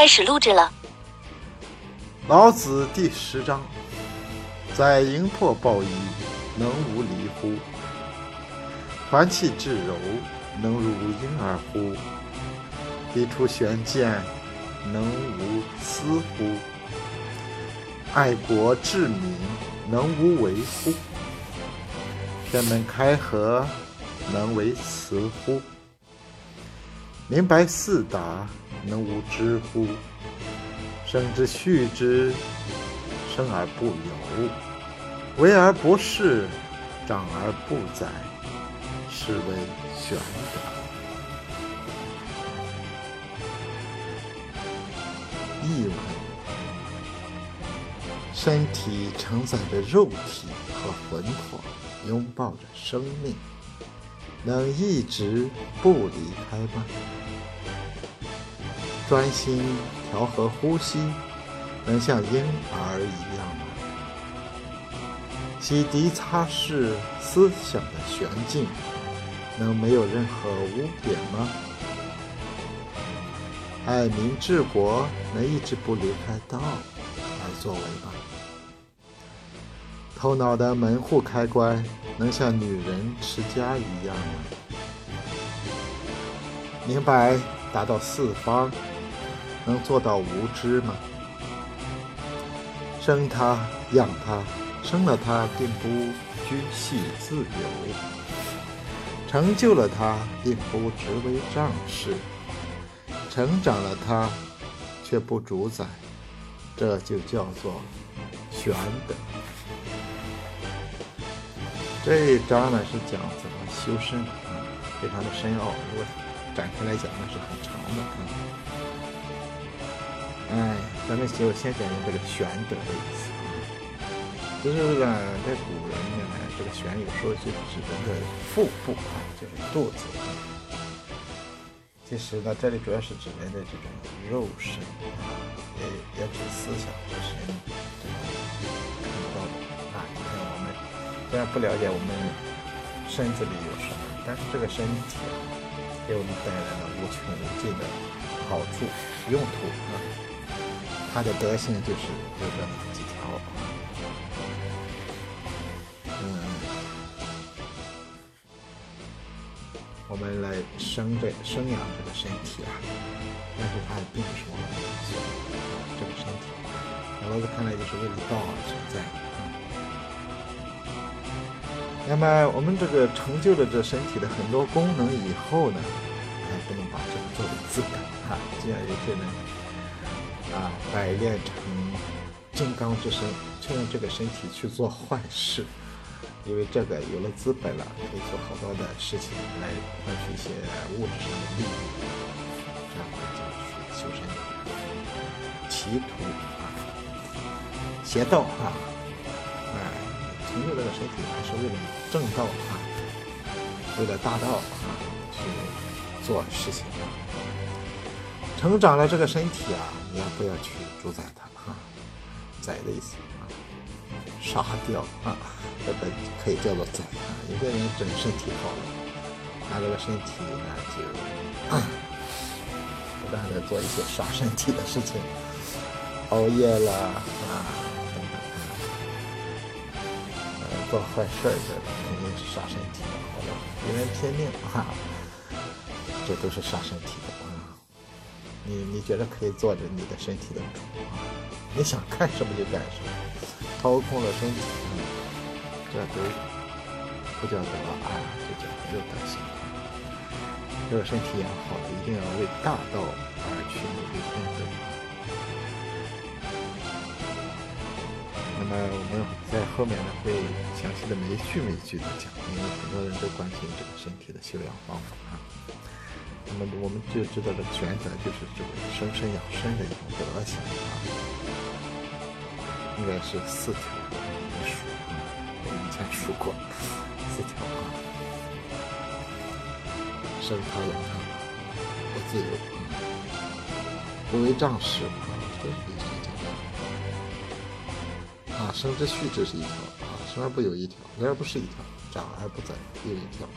开始录制了。老子第十章：在营破抱一，能无离乎？团气至柔，能如婴儿乎？彼出玄剑，能无私乎？爱国治民，能无为乎？天门开合，能为雌乎？明白四达，能无知乎？生之畜之，生而不有，为而不恃，长而不宰，是谓玄德。译文：身体承载着肉体和魂魄，拥抱着生命，能一直不离开吗？专心调和呼吸，能像婴儿一样吗？洗涤擦拭思想的玄境，能没有任何污点吗？爱民治国，能一直不离开道而作为吗？头脑的门户开关，能像女人持家一样吗？明白达到四方。能做到无知吗？生他养他，生了他并不居系自由；成就了他并不执为仗势；成长了他却不主宰，这就叫做玄德。这一章呢是讲怎么修身啊，非常的深奥，如果展开来讲那是很长的哎，咱们就先讲讲这个“玄德”的意思啊。就是呢，在古人呢，这个“玄”有时候就指人的腹部啊，就是肚子。其实呢，这里主要是指人的这种肉身啊，也也指思想之身。看不到的啊，你看我们虽然不了解我们身子里有什么，但是这个身体啊，给我们带来了无穷无尽的好处、用途啊。它的德性就是有这么几条，嗯，我们来生这生养这个身体啊，但是它并不是我们所这个身体，在老子看来就是为了道而存在。那么我们这个成就了这身体的很多功能以后呢，还不能把这个作为资本啊，既然有些人。啊，百炼成金刚之身，却用这个身体去做坏事，因为这个有了资本了，可以做好多的事情来换取一些物质上的利益，这样就去修身歧途啊，邪道啊，哎，成就这个身体还是为了正道啊，为了大道啊去做事情。成长了这个身体啊，你要不要去主宰它啊？宰的意思啊，杀掉啊，这个可以叫做宰啊。有些人整身体好了，他这个身体呢就 不断的做一些杀身体的事情，熬夜了啊等等啊，做坏事儿的肯定是杀身体的，好了，别人拼命啊，这都是杀身体的。你你觉得可以做着你的身体的主啊？你想干什么就干什么，掏空了身体，这都不叫德啊，这叫没有德行。这个身体养好了，一定要为大道而去努力奋斗。那么我们在后面呢会详细的每一句每一句的讲，因为很多人都关心这个身体的修养方法啊。那么我们就知道这个玄德就是这个生身养生的一种德行啊，应该是四条没数啊，我以前数过四条啊，生他养他，不自由啊，不为仗势啊，这是一条啊，生之畜之是一条啊，生而不有一条，为而不是一条，长而不宰又一条啊。